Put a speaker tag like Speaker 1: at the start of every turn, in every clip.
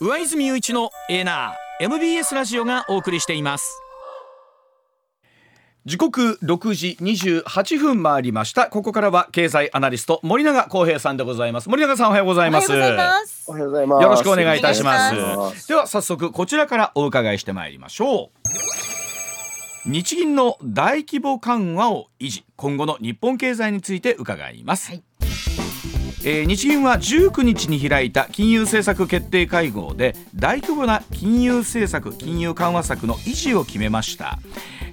Speaker 1: 上泉雄一のエナー MBS ラジオがお送りしています。時刻6時28分回りました。ここからは経済アナリスト森永康平さんでございます。森永さんおはようございます。
Speaker 2: おはようございます。
Speaker 3: おはようございます。
Speaker 1: よろしくお願いいたします。では早速こちらからお伺いしてまいりましょう。日銀の大規模緩和を維持。今後の日本経済について伺います、
Speaker 2: はい
Speaker 1: えー日銀は19日に開いた金融政策決定会合で大規模な金融政策金融緩和策の維持を決めました。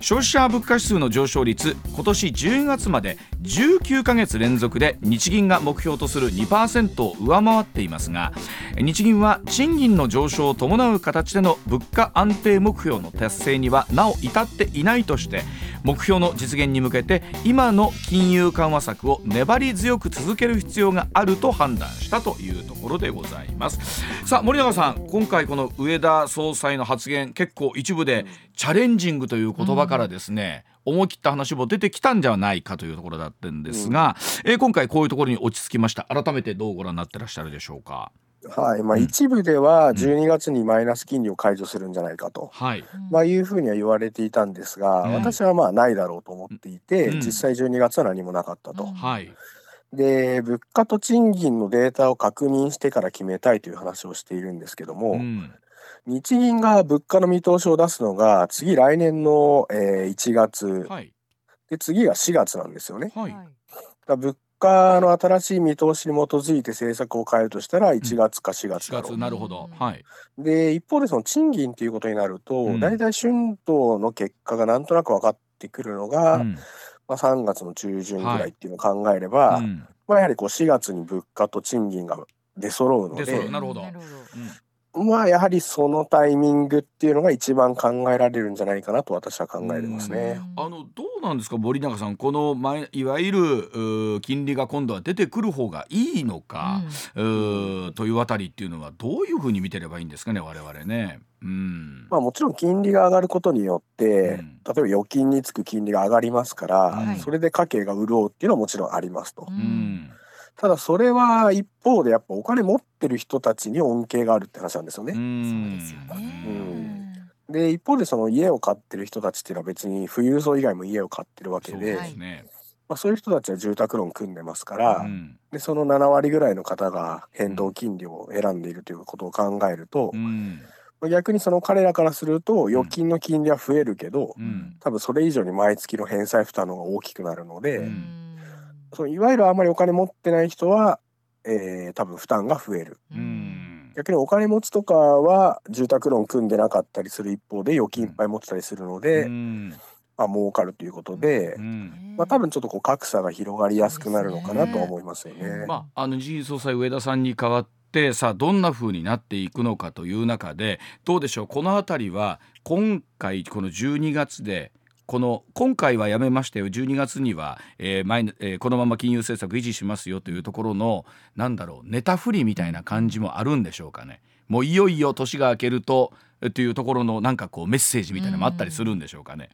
Speaker 1: 消費者物価指数の上昇率今年10月まで19ヶ月連続で日銀が目標とする2%を上回っていますが日銀は賃金の上昇を伴う形での物価安定目標の達成にはなお至っていないとして目標の実現に向けて今の金融緩和策を粘り強く続ける必要があると判断したというところでございます。さあ森永さん今回この上田総裁の発言結構一部でチャレンジングという言葉からですね、思い切った話も出てきたんじゃないかというところだったんですが、え今回こういうところに落ち着きました。改めてどうご覧になってらっしゃるでしょうか？
Speaker 3: はい、まあ、一部では12月にマイナス金利を解除するんじゃないかと、
Speaker 1: はい。
Speaker 3: まあ、いうふうには言われていたんですが、
Speaker 1: うん。
Speaker 3: 私はまあないだろうと思っていて、
Speaker 1: うん。
Speaker 3: 実際12月は何もなかったと。
Speaker 2: うん。
Speaker 1: はい。
Speaker 3: で、物価と賃金のデータを確認してから決めたいという話をしているんですけども、
Speaker 1: うん。
Speaker 3: 日銀が物価の見通しを出すのが次来年の、えー1月。
Speaker 1: はい。
Speaker 3: で次が4月なんですよね。
Speaker 1: はい。
Speaker 3: だから物価の新しい見通しに基づいて政策を変えるとしたら1月か4月
Speaker 1: 4
Speaker 3: だろう。
Speaker 1: 月なるほど。はい。
Speaker 3: で一方でその賃金っていうことになると、
Speaker 1: うん。
Speaker 3: 大体春闘の結果がなんとなく分かってくるのが、
Speaker 1: うん。
Speaker 3: まあ、3月の中旬ぐらいっていうのを考えれば、
Speaker 1: うん。
Speaker 3: まあ、やはりこう4月に物価と賃金が出揃うの
Speaker 1: 出
Speaker 3: で
Speaker 1: なるほど。
Speaker 2: なるほど。
Speaker 3: まあやはりそのタイミングっていうのが一番考えられるんじゃないかなと私は考えてますね。
Speaker 1: あのどうなんですか森永さん。この前いわゆる金利が今度は出てくる方がいいのか、うーというあたりっていうのはどういうふうに見てればいいんですかね我々ね。うん。
Speaker 3: まあ、もちろん金利が上がることによって、
Speaker 1: うん。
Speaker 3: 例えば預金につく金利が上がりますから、
Speaker 1: はい。
Speaker 3: それで家計が潤うっていうのはもちろんありますと。
Speaker 2: う
Speaker 1: うんん
Speaker 3: ただそれは一方でやっぱお金持ってる人たちに恩恵があるって話なんですよね。
Speaker 2: ですよ
Speaker 3: う
Speaker 2: ね。
Speaker 3: で一方でその家を買ってる人たちっていうのは別に富裕層以外も家を買ってるわけ
Speaker 1: そう
Speaker 3: で、
Speaker 1: ね。
Speaker 3: まあ、そういう人たちは住宅ローン組んでますから、
Speaker 1: うん
Speaker 3: でその7割ぐらいの方が変動金利を選んでいるということを考えると、
Speaker 1: うん
Speaker 3: まあ逆にその彼らからすると預金の金利は増えるけど、
Speaker 1: うん
Speaker 3: 多分それ以上に毎月の返済負担の方が大きくなるので、
Speaker 1: うん
Speaker 3: そのいわゆるあまりお金持ってない人は、えー多分負担が増える。
Speaker 1: うん。
Speaker 3: 逆にお金持ちとかは住宅ローン組んでなかったりする一方で預金いっぱい持ってたりするので、
Speaker 1: うん。
Speaker 3: まあ儲かるということで、
Speaker 1: うん。
Speaker 3: まあ多分ちょっとこう格差が広がりやすくなるのかなとは思いますよね。
Speaker 1: まあ、あの日銀総裁上田さんに代わってさあどんな風になっていくのかという中でどうでしょう？この辺りは今回この12月でこの今回はやめましたよ。12月には、えーマイナえーこのまま金融政策維持しますよというところのなんだろうネタ振りみたいな感じもあるんでしょうかね。もういよいよ年が明けるとえっていうところのなんかこうメッセージみたいなのもあったりするんでしょうかね。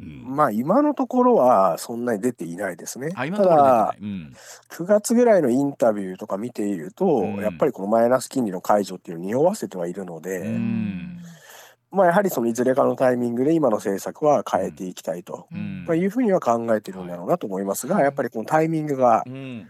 Speaker 1: うん。
Speaker 3: まあ今のところはそんなに出ていないですね。ただ
Speaker 1: いうん。
Speaker 3: 9月ぐらいのインタビューとか見ていると、
Speaker 1: うん。
Speaker 3: やっぱりこのマイナス金利の解除っていうのを匂わせてはいるので、
Speaker 1: うん
Speaker 3: まあやはりそのいずれかのタイミングで今の政策は変えていきたいと、
Speaker 1: うん。
Speaker 3: まあ、いうふうには考えてるんだろうなと思いますが、やっぱりこのタイミングが
Speaker 1: うん。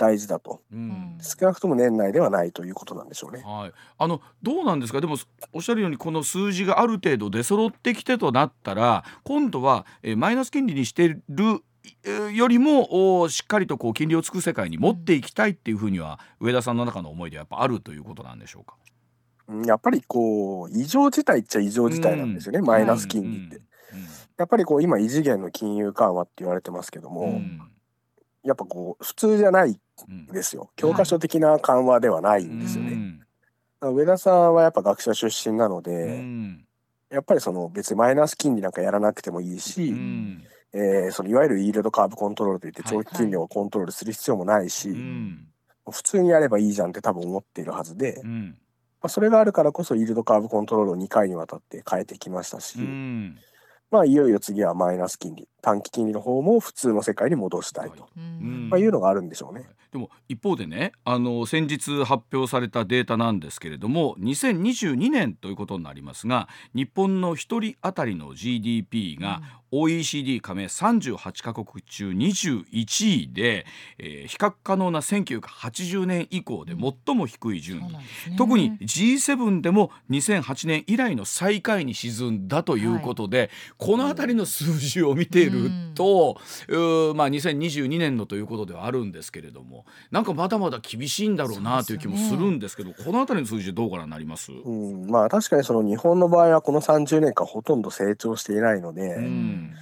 Speaker 3: 大事だと。
Speaker 1: うん。
Speaker 3: 少なくとも年内ではないということなんでしょうね。
Speaker 1: はい、あのどうなんですか？でもおっしゃるようにこの数字がある程度出揃ってきてとなったら今度は、えーマイナス金利にしてるえーよりもおしっかりとこう金利をつく世界に持っていきたいっていうふうには上田さんの中の思いでやっぱあるということなんでしょうか？
Speaker 3: うんやっぱりこう異常事態っちゃ異常事態なんですよね、マイナス金利って。やっぱりこう今異次元の金融緩和って言われてますけども、
Speaker 1: うん。うん
Speaker 3: やっぱこう普通じゃない
Speaker 1: うん
Speaker 3: ですよ。教科書的な緩和ではないんですよね。
Speaker 1: うん。
Speaker 3: 上田さんはやっぱ学者出身なの
Speaker 1: う
Speaker 3: で、
Speaker 1: ん。
Speaker 3: やっぱりその別にマイナス金利なんかやらなくてもいいし、
Speaker 1: うん。
Speaker 3: えーそのいわゆるイールドカーブコントロールといって
Speaker 1: はい
Speaker 3: 長期金利をコントロールする必要もないし、
Speaker 1: うん。
Speaker 3: 普通にやればいいじゃんって多分思っているはずで、ま
Speaker 1: うん
Speaker 3: あ、それがあるからこそイールドカーブコントロールを2回にわたって変えてきましたし、
Speaker 1: うん。
Speaker 3: まあいよいよ次はマイナス金利短期金利の方も普通の世界に戻したいと、
Speaker 2: う
Speaker 1: うん。
Speaker 2: ん。
Speaker 3: まあ、いうのがあるんでしょうね。
Speaker 1: でも一方でねあの先日発表されたデータなんですけれども2022年ということになりますが日本の一人当たりの GDP が OECD 加盟38カ国中21位で、えー比較可能な1980年以降で最も低い順位、
Speaker 2: ね。
Speaker 1: 特に G7 でも2008年以来の最下位に沈んだということで、この辺りの数字を見ていると、うーまあ、2022年のということではあるんですけれどもなんかまだまだ厳しいんだろうなという気もするんですけどこの辺りの数字どうご覧になります、
Speaker 3: うん、まあ確かにその日本の場合はこの30年間ほとんど成長していないので、
Speaker 1: うん。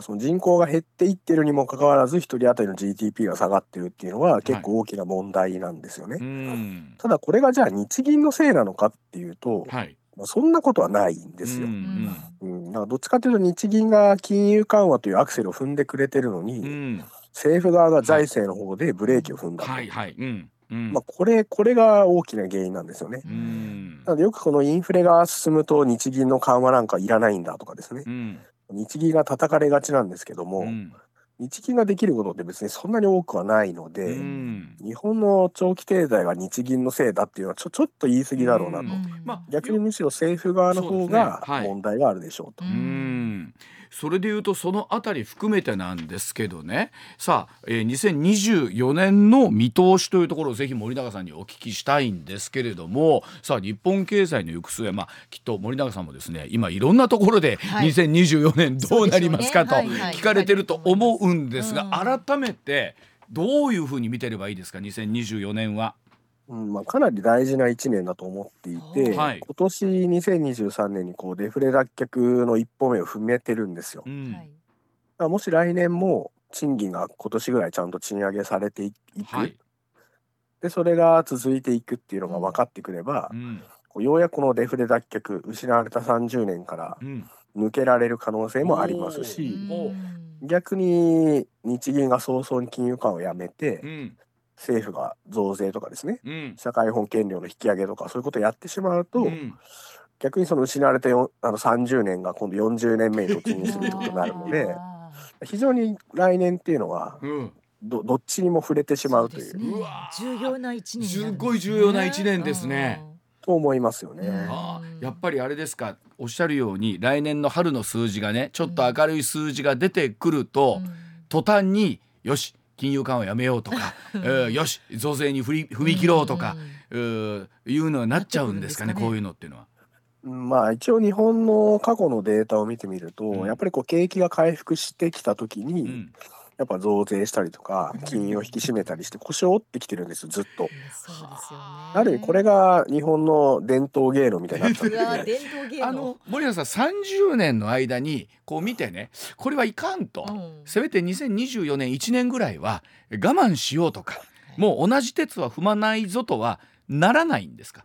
Speaker 3: その人口が減っていってるにもかかわらず一人当たりの GDP が下がってるっていうのは結構大きな問題なんですよね。
Speaker 1: うん。
Speaker 3: ただこれがじゃあ日銀のせいなのかっていうと、
Speaker 1: はい
Speaker 3: まあ、そんなことはないんですよ。
Speaker 1: う
Speaker 3: うん。
Speaker 1: ん。
Speaker 3: だからどっちかというと日銀が金融緩和というアクセルを踏んでくれてるのに、
Speaker 1: うん。
Speaker 3: 政府側が財政の方でブレーキを踏んだと、
Speaker 1: はいはい。うんうん。
Speaker 3: まあ、これこれが大きな原因なんですよね。
Speaker 1: うん。
Speaker 3: なのでよくこのインフレが進むと日銀の緩和なんかいらないんだとかですね。
Speaker 1: うん。
Speaker 3: 日銀が叩かれがちなんですけども、
Speaker 1: うん
Speaker 3: 日銀ができることって別にそんなに多くはないので、
Speaker 1: うん。
Speaker 3: 日本の長期経済が日銀のせいだっていうのはちょちょっと言い過ぎだろうなと、
Speaker 1: うん。まあ
Speaker 3: 逆にむしろ政府側の方が問題があるでしょうと。
Speaker 2: う
Speaker 1: うんそれでいうとそのあたり含めてなんですけどね。さあ、えー2024年の見通しというところをぜひ森永さんにお聞きしたいんですけれども。さあ日本経済の行く末まあきっと森永さんもですね今いろんなところで
Speaker 2: はい。
Speaker 1: 2024年どうなりますかと聞かれてると思うんですが
Speaker 2: うん。
Speaker 1: 改めてどういうふうに見てればいいですか2024年は。
Speaker 3: うんまあ、かなり大事な1年だと思っていて、
Speaker 1: はい。
Speaker 3: 今年2023年にこうデフレ脱却の一歩目を踏めてるんですよ。
Speaker 1: うん。
Speaker 3: もし来年も賃金が今年ぐらいちゃんと賃上げされていいく、
Speaker 1: はい。
Speaker 3: でそれが続いていくっていうのが分かってくれば、
Speaker 1: うん。
Speaker 3: こうようやくこのデフレ脱却失われた30年から
Speaker 1: うん。
Speaker 3: 抜けられる可能性もあります
Speaker 1: う
Speaker 3: し
Speaker 1: ん。お。
Speaker 3: 逆に日銀が早々に金融緩和をやめて
Speaker 1: うん
Speaker 3: 政府が増税とかですね
Speaker 1: うん。
Speaker 3: 社会保険料の引き上げとかそういうことをやってしまうと、
Speaker 1: うん。
Speaker 3: 逆にその失われたよあの30年が今度40年目に突入するってことになるので
Speaker 2: あ
Speaker 3: 非常に来年っていうのは
Speaker 1: うん。
Speaker 3: どどっちにも触れてし
Speaker 2: ー
Speaker 3: まうという。
Speaker 2: ね。重要な一年すね。
Speaker 1: すごい重要な一年ですね。
Speaker 3: と思いますよね。
Speaker 2: うん。
Speaker 1: ああやっぱりあれですか。おっしゃるように来年の春の数字がねちょっと明るい数字が出てくると、
Speaker 2: うん。
Speaker 1: 途端によし金融緩和やめようとか、え ーよし増税に振り踏み切ろうとか、えーいうのになっちゃうんですかね
Speaker 2: ね。
Speaker 1: こういうのっていうのは。
Speaker 3: うんまあ一応日本の過去のデータを見てみると、
Speaker 1: うん。
Speaker 3: やっぱりこう景気が回復してきた時に、
Speaker 1: うん
Speaker 3: やっぱ増税したりとか金融を引き締めたりして腰を折ってきてるんですずっと。
Speaker 2: そうですよね。
Speaker 3: ある意味これが日本の伝統芸能みたいになっちゃっ
Speaker 2: うわ
Speaker 3: てて
Speaker 2: 伝統芸能。
Speaker 1: あの森永さん30年の間にこう見てねこれはいかんと、
Speaker 2: うん。
Speaker 1: せめて2024年1年ぐらいは我慢しようとかもう同じ鉄は踏まないぞとはならないんですか、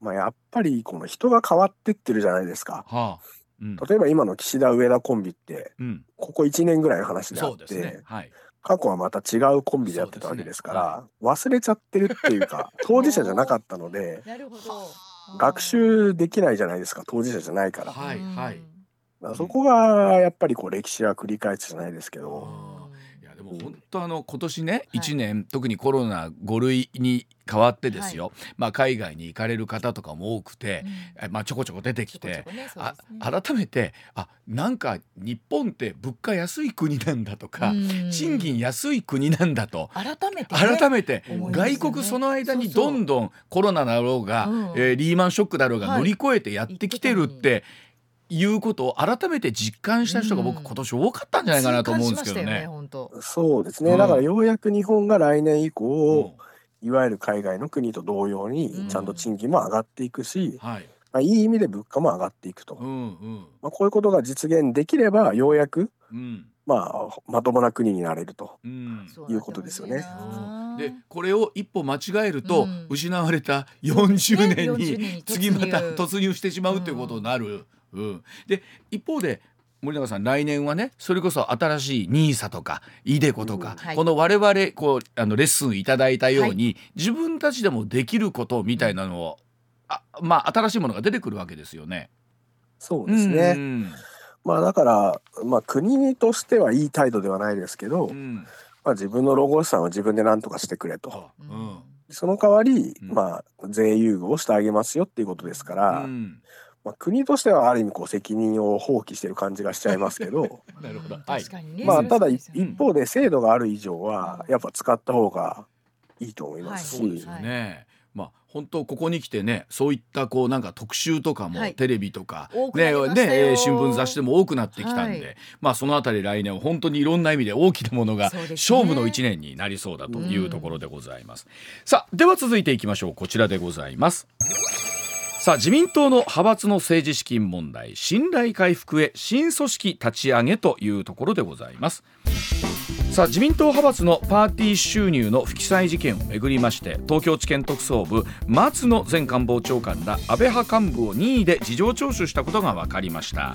Speaker 3: まあやっぱりこの人が変わってってるじゃないですか。
Speaker 1: はあうん。
Speaker 3: 例えば今の岸田上田コンビって
Speaker 1: うん、
Speaker 3: ここ1年ぐらいの話であっ
Speaker 1: そうですね。
Speaker 3: て、
Speaker 1: はい。
Speaker 3: 過去はまた違うコンビでやってたわけですから忘れちゃってるっていうか 当事者じゃなかったので
Speaker 2: なるほど。
Speaker 3: 学習できないじゃないですか当事者じゃないから。
Speaker 1: はいはい。
Speaker 3: らそこがやっぱりこう歴史は繰り返すじゃないですけど。
Speaker 1: 本当あの今年ね1年、特にコロナ5類に変わってですよ、まあ海外に行かれる方とかも多くて、えまあちょこちょこ出てきて。あ改めてあなんか日本って物価安い国なんだとか、賃金安い国なんだと
Speaker 2: 改めてね
Speaker 1: 改めて外国その間にどんどんコロナだろうが、
Speaker 2: うん。
Speaker 1: えーリーマンショックだろうが
Speaker 2: はい。
Speaker 1: 乗り越えてやってきてるっていうことを改めて実感した人が僕
Speaker 2: うん。
Speaker 1: 今年多かったんじゃないかなと思うんですけどね。
Speaker 3: そうですね、
Speaker 1: うん。
Speaker 3: だからようやく日本が来年以降、
Speaker 1: うん。
Speaker 3: いわゆる海外の国と同様
Speaker 2: うん。
Speaker 3: にちゃんと賃金も上がっていくし、
Speaker 1: はい、
Speaker 3: まあ、いい意味で物価も上がっていくと、
Speaker 1: うんうん。
Speaker 3: まあ、こういうことが実現できればようやく
Speaker 1: うん。
Speaker 3: まあまともな国になれると。
Speaker 1: うん。
Speaker 3: いうことですよね。
Speaker 1: でこれを一歩間違えると、
Speaker 2: うん。
Speaker 1: 失われた40年
Speaker 2: ね40
Speaker 1: に次また突入してしまうということになる。うん。で一方で森永さん来年はねそれこそ新しい NISA とか iDeCo とか、
Speaker 2: うんはい。
Speaker 1: この我々こうあのレッスンいただいたように、自分たちでもできることみたいなのを、あまあ新しいものが出てくるわけですよね。
Speaker 3: そうですね。
Speaker 1: うん
Speaker 3: まあだから、まあ国としてはいい態度ではないですけど、
Speaker 1: うん。
Speaker 3: まあ自分の老後資産は自分で何とかしてくれと。
Speaker 1: うん。
Speaker 3: その代わり、
Speaker 1: うん。
Speaker 3: まあ税優遇をしてあげますよっていうことですから、
Speaker 1: うん
Speaker 3: まあ国としてはある意味こう責任を放棄してる感じがしちゃいますけど、
Speaker 1: なるほど。
Speaker 2: うん
Speaker 1: はい。
Speaker 3: まあただ一方で制度がある以上はやっぱ使った方がいいと思いますし、
Speaker 1: そうですよね。まあ本当ここに来てねそういったこうなんか特集とかも、
Speaker 2: はい。
Speaker 1: テレビとかねねえー新聞雑誌でも多くなってきたんで、
Speaker 2: はい。
Speaker 1: まあそのあたり来年は本当にいろんな意味で大きなものが勝負の一年になりそうだというところでございます。さあでは続いていきましょう。こちらでございます。さあ自民党の派閥の政治資金問題信頼回復へ新組織立ち上げというところでございます。さあ自民党派閥のパーティー収入の不記載事件をめぐりまして東京地検特捜部松野前官房長官ら安倍派幹部を任意で事情聴取したことが分かりました。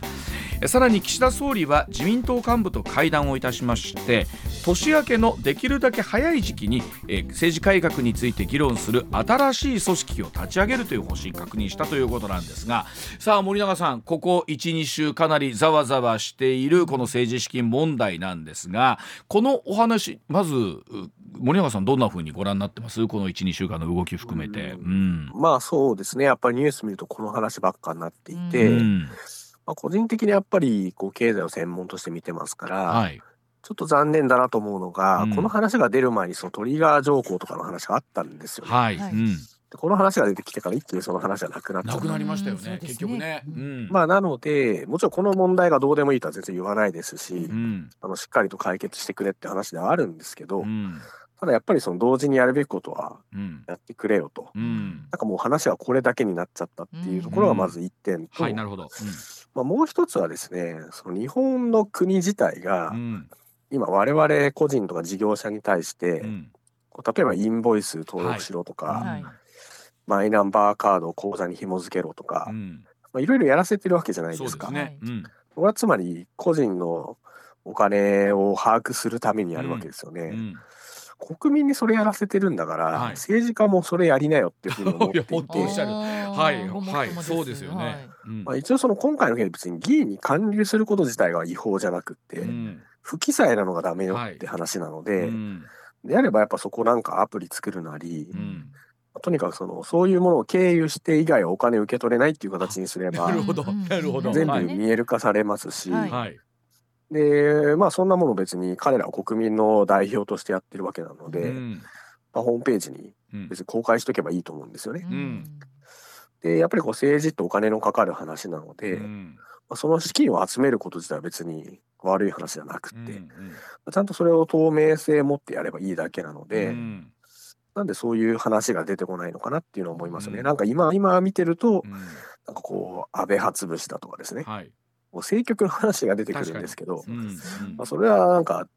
Speaker 1: さらに岸田総理は自民党幹部と会談をいたしまして年明けのできるだけ早い時期に政治改革について議論する新しい組織を立ち上げるという方針確認したということなんですがさあ森永さんここ12週かなりざわざわしているこの政治資金問題なんですがこのお話まずう森永さんどんなふうにご覧になってます？この12週間の動き含めて。うん。
Speaker 3: まあそうですね。やっぱりニュース見るとこの話ばっかになっていて、
Speaker 1: うん。
Speaker 3: まあ、個人的にやっぱりこう経済を専門として見てますから、
Speaker 1: はい。
Speaker 3: ちょっと残念だなと思うのが、
Speaker 1: うん。
Speaker 3: この話が出る前にそのトリガー条項とかの話があったんですよね。
Speaker 1: はい、
Speaker 2: はい
Speaker 1: うん、
Speaker 3: でこの話が出てきてから一気にその話はなくなっちゃった
Speaker 1: なくなりましたよね。
Speaker 2: ですね。
Speaker 1: 結局ね。
Speaker 2: う
Speaker 1: うん。
Speaker 3: まあなのでもちろんこの問題がどうでもいいとは全然言わないですし、
Speaker 1: うん。
Speaker 3: あのしっかりと解決してくれって話ではあるんですけど、
Speaker 1: うん。
Speaker 3: ただやっぱりその同時にやるべきことは
Speaker 1: うん。
Speaker 3: やってくれよと。
Speaker 1: うん。
Speaker 3: なんかもう話はこれだけになっちゃったっていうところがまず一点と、
Speaker 1: はいなるほど。
Speaker 3: まあ、もう一つはですねその日本の国自体が
Speaker 1: うん。
Speaker 3: 今我々個人とか事業者に対して、
Speaker 1: うん。
Speaker 3: こう例えばインボイス登録しろとか、
Speaker 1: はい。
Speaker 2: はい
Speaker 3: マイナンバーカードを口座に紐付けろとか、
Speaker 1: うん。
Speaker 3: まあ、いろいろやらせてるわけじゃない
Speaker 1: そうです
Speaker 3: か。
Speaker 1: ね。うん。
Speaker 3: これはつまり個人のお金を把握するためにやるわけですよね。
Speaker 1: うん。
Speaker 3: 国民にそれやらせてるんだから、
Speaker 1: はい。
Speaker 3: 政治家もそれやりなよっていうふうに思っていて。
Speaker 1: おっしゃる。
Speaker 2: あー
Speaker 1: はい。そうですよね。
Speaker 3: まあ、一応その今回の件で別に議員に還流すること自体が違法じゃなくって、
Speaker 1: うん。
Speaker 3: 不記載なのがダメよって話なので、
Speaker 1: うん。
Speaker 3: であればやっぱそこなんかアプリ作るなり、
Speaker 1: うん
Speaker 3: とにかくそのそういうものを経由して以外はお金受け取れないっていう形にすれば
Speaker 1: なるほど。
Speaker 2: うん
Speaker 1: なるほど。
Speaker 3: 全部
Speaker 1: はい。
Speaker 3: 見える化されますし、
Speaker 2: はい。
Speaker 1: はい。
Speaker 3: でまあそんなもの別に彼らは国民の代表としてやってるわけなので、
Speaker 1: うん。
Speaker 3: まあ、ホームページに
Speaker 1: うん。
Speaker 3: 別に公開しとけばいいと思うんですよね。
Speaker 1: ん。
Speaker 3: でやっぱりこう政治ってお金のかかる話なので、ま
Speaker 1: うん。
Speaker 3: あ、その資金を集めること自体は別に悪い話じゃなくって、
Speaker 1: うん
Speaker 3: ちゃんとそれを透明性持ってやればいいだけなので、
Speaker 1: うん
Speaker 3: なんでそういう話が出てこないのかなっていうのは思いますよね。
Speaker 1: うん。
Speaker 3: なんか今今見てると
Speaker 1: うん。
Speaker 3: なんかこう安倍派潰しだとかですね、
Speaker 1: はい。
Speaker 3: こう政局の話が出てくるんですけど、
Speaker 1: うんうん。
Speaker 3: まあ、それはなんか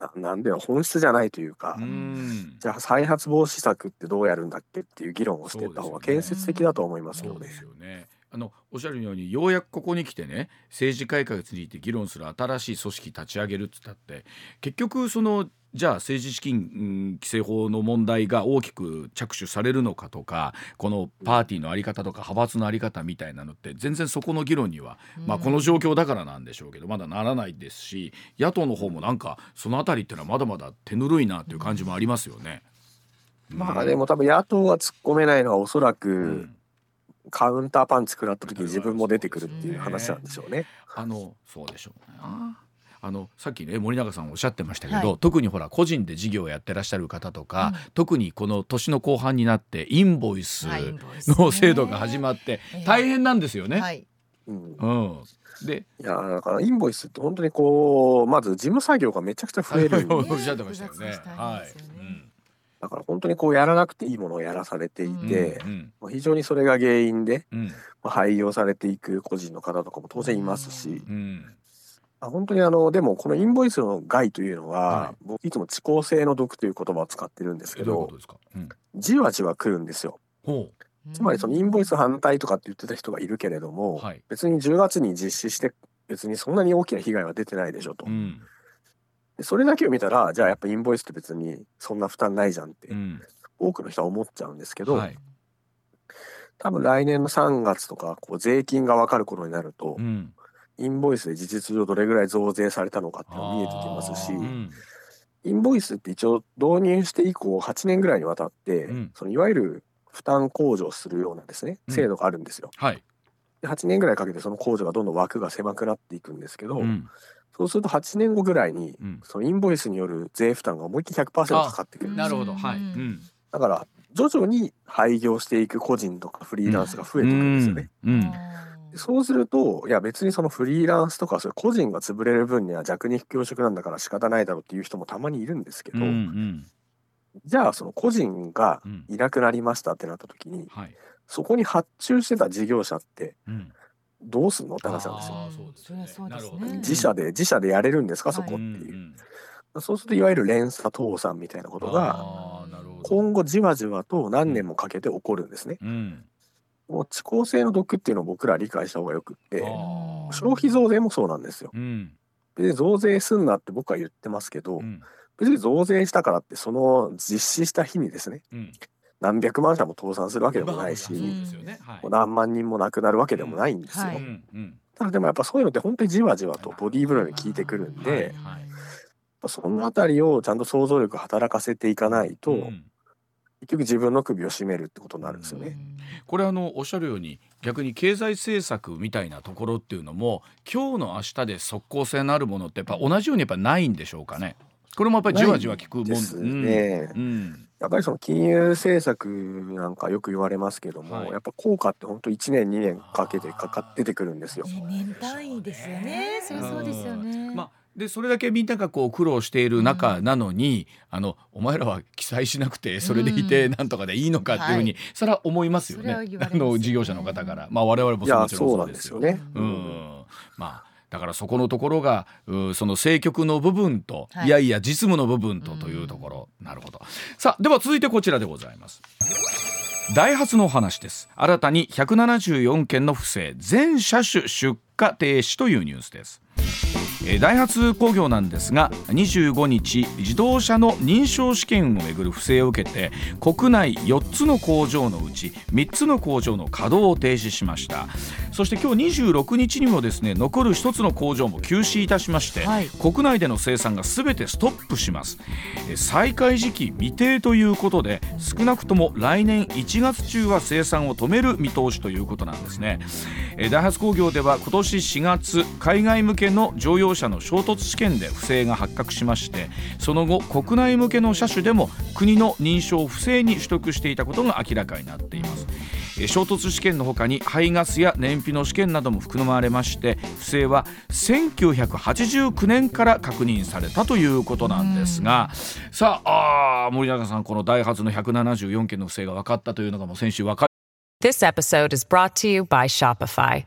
Speaker 3: ななんで本質じゃないというか、
Speaker 1: うん。
Speaker 3: じゃあ再発防止策ってどうやるんだっけっていう議論をしていった方が建設的だと思いますよね。
Speaker 1: よね。あのおっしゃるようにようやくここに来てね政治改革について議論する新しい組織立ち上げるっつったって結局そのじゃあ政治資金、うん規正法の問題が大きく着手されるのかとかこのパーティーのあり方とか派閥のあり方みたいなのって全然そこの議論には、まあ、この状況だからなんでしょうけどまだならないですし野党の方もなんかそのあたりっていうのはまだまだ手ぬるいなっていう感じもありますよね。
Speaker 3: まあでも多分野党が突っ込めないのはおそらく、
Speaker 1: うん
Speaker 3: カウンターパンチ食らった時に自分も出てくるっていう話なんでしょうね。
Speaker 1: あのそうでしょうね。あのさっきね森永さんおっしゃってましたけど、
Speaker 2: はい。
Speaker 1: 特にほら個人で事業をやってらっしゃる方とか、特にこの年の後半になってインボイスの制度が始まって
Speaker 2: ええ。
Speaker 1: 大変なんですよね。
Speaker 2: はい。
Speaker 3: うん。
Speaker 1: うん、で
Speaker 3: いやだからインボイスって本当にこうまず事務作業がめちゃくちゃ増える。
Speaker 1: おっしゃってましたよね。
Speaker 2: 複雑。な
Speaker 1: はい。
Speaker 2: 大変ですよね。
Speaker 3: だから本当にこうやらなくていいものをやらされてい
Speaker 1: うん
Speaker 3: て、
Speaker 1: うん。
Speaker 3: まあ非常にそれが原因で、
Speaker 1: うん。
Speaker 3: まあ、廃業されていく個人の方とかも当然いますし、
Speaker 1: うん
Speaker 3: あ本当にあのでもこのインボイスの害というのは、
Speaker 1: はい。
Speaker 3: 僕いつも遅効性の毒という言葉を使ってるんですけどじわじわ来るんですよ。
Speaker 1: ほ
Speaker 3: つまりそのインボイス反対とかって言ってた人がいるけれども、
Speaker 1: はい。
Speaker 3: 別に10月に実施して別にそんなに大きな被害は出てないでしょと、
Speaker 1: う、うん。
Speaker 3: でそれだけを見たらじゃあやっぱインボイスって別にそんな負担ないじゃんって
Speaker 1: うん。
Speaker 3: 多くの人は思っちゃうんですけど、
Speaker 1: はい。
Speaker 3: 多分来年の3月とかこう税金が分かる頃になると、
Speaker 1: うん、
Speaker 3: インボイスで事実上どれぐらい増税されたのかっていうのが見えてきますし、
Speaker 1: うん。
Speaker 3: インボイスって一応導入して以降8年ぐらいにわたって、
Speaker 1: うん。
Speaker 3: そのいわゆる負担控除するようなですね
Speaker 1: うん。
Speaker 3: 制度があるんですよ。
Speaker 1: はい、
Speaker 3: で8年ぐらいかけてその控除がどんどん枠が狭くなっていくんですけど、
Speaker 1: うん。
Speaker 3: そうすると8年後ぐらいに
Speaker 1: うん、
Speaker 3: そのインボイスによる税負担が思いっきり100%かかってくる
Speaker 1: なるほど、はい、
Speaker 2: う
Speaker 1: うん。ん、
Speaker 3: だから徐々に廃業していく個人とかフリーランスが増えていくんですよね。
Speaker 1: うん、
Speaker 3: でそうするといや別にそのフリーランスとか個人が潰れる分には弱肉強食なんだから仕方ないだろうっていう人もたまにいるんですけど、
Speaker 1: うん、うん、
Speaker 3: じゃあその個人が
Speaker 1: うん、
Speaker 3: いなくなりましたってなった時に
Speaker 1: はい、
Speaker 3: そこに発注してた事業者って
Speaker 1: うん、
Speaker 3: どうすんのって話なんですよ。
Speaker 1: あーそうですよね。
Speaker 2: そりゃそうですね。
Speaker 1: なるほどね。
Speaker 3: 自社で自社でやれるんですかそこって
Speaker 1: う。ん
Speaker 3: いうう。
Speaker 1: ん。
Speaker 3: そうするといわゆる連鎖倒産みたいなことが
Speaker 1: あーなるほど。
Speaker 3: 今後じわじわと何年もかけて起こるんですね。
Speaker 1: うん
Speaker 3: もう遅効性の毒っていうのを僕ら理解した方がよくって。消費増税もそうなんですよ。
Speaker 1: うん。
Speaker 3: 別に増税すんなって僕は言ってますけど、
Speaker 1: うん。
Speaker 3: 別に増税したからってその実施した日にですね
Speaker 1: うん。
Speaker 3: 何百万社も倒産するわけでもないし、
Speaker 1: ね。はい。
Speaker 3: 何万人も亡くなるわけでもないんですよ。
Speaker 2: はい
Speaker 3: ただでもやっぱそういうのって本当にじわじわとボディーブローに効いてくるんで、
Speaker 1: はい
Speaker 3: そのあたりをちゃんと想像力働かせていかないと、
Speaker 1: うん
Speaker 3: 結局自分の首を絞めるってことになるんですよね。
Speaker 1: これあのおっしゃるように逆に経済政策みたいなところっていうのも今日の明日で即効性のあるものってやっぱ同じようにやっぱないんでしょうかね。これもやっぱりじわじわ効くもん
Speaker 3: ですね
Speaker 1: うんうん
Speaker 3: やっぱりその金融政策なんかよく言われますけども、
Speaker 1: はい
Speaker 3: やっぱ効果って本当1年2年かけてかかっててくるんですよ。
Speaker 2: ね年単位ですよね。そりゃそうですよね。
Speaker 1: まあでそれだけみんながこう苦労している中なのに、あのお前らは記載しなくてそれでいてなんとかでいいのかっていうふうに、
Speaker 2: は
Speaker 1: それは思いますよね。
Speaker 2: それは言われます
Speaker 1: あの事業者の方から。まあ我々ももちろん
Speaker 3: そうなん
Speaker 1: ですよ
Speaker 3: すよね。
Speaker 1: うん。まあだからそこのところがうその政局の部分と、
Speaker 2: はい。
Speaker 1: い、やいや実務の部分とというところ、なるほど。さあでは続いてこちらでございます。ダイハツのお話です。新たに174件の不正。全車種出荷停止というニュースです。えーダイハツ工業なんですが25日自動車の認証試験をめぐる不正を受けて国内4つの工場のうち3つの工場の稼働を停止しました。そして今日26日にもですね残る1つの工場も休止いたしまして、
Speaker 2: はい。
Speaker 1: 国内での生産が全てストップします。えー再開時期未定ということで少なくとも来年1月中は生産を止める見通しということなんですね。えーダイハツ工業では今年4月海外向けの乗用車の衝突試験で不正が発覚しましてその後国内向けの車種でも国の認証を不正に取得していたことが明らかになっています。えー衝突試験のほかに排ガスや燃費の試験なども含まれまして不正は1989年から確認されたということなんですがさああー森永さんこのダイハツの174件の不正が分かったというのがもう先週分か
Speaker 4: This episode is brought to you by Shopify.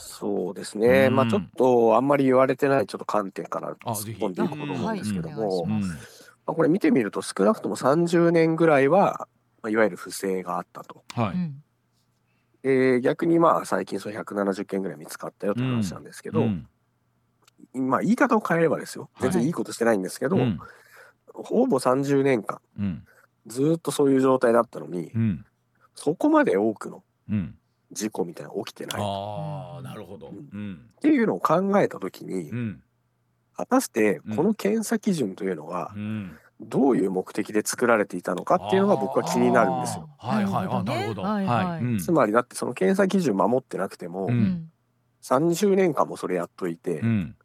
Speaker 3: そうですね、
Speaker 1: うん。
Speaker 3: まあちょっとあんまり言われてないちょっと観点から
Speaker 1: あぜひ
Speaker 3: 突っ込んでいこうと思うんですけども、まあ、これ見てみると少なくとも30年ぐらいは、まあ、いわゆる不正があったと。
Speaker 1: はい、
Speaker 2: うん。
Speaker 3: で逆にまあ最近その170件ぐらい見つかったよって話なんですけど、
Speaker 1: うん。
Speaker 3: まあ言い方を変えればですよ。全然いいことしてないんですけど、
Speaker 1: うん。
Speaker 3: ほぼ30年間
Speaker 1: うん。
Speaker 3: ずーっとそういう状態だったのに、
Speaker 1: うん。
Speaker 3: そこまで多くの
Speaker 1: うん
Speaker 3: 事故みたいなの起きてない。っ
Speaker 1: ああなるほど。うん。
Speaker 3: ていうのを考えた時に、
Speaker 1: うん。
Speaker 3: 果たしてこの検査基準というのが
Speaker 1: うん。
Speaker 3: どういう目的で作られていたのかっていうのが僕は気になるんですよ。
Speaker 1: はいはいあなるほど
Speaker 2: はいはい。
Speaker 1: うん。
Speaker 3: つまりだってその検査基準守ってなくても、
Speaker 1: うん。
Speaker 2: うん
Speaker 3: 30年間もそれやっといて、
Speaker 1: うん。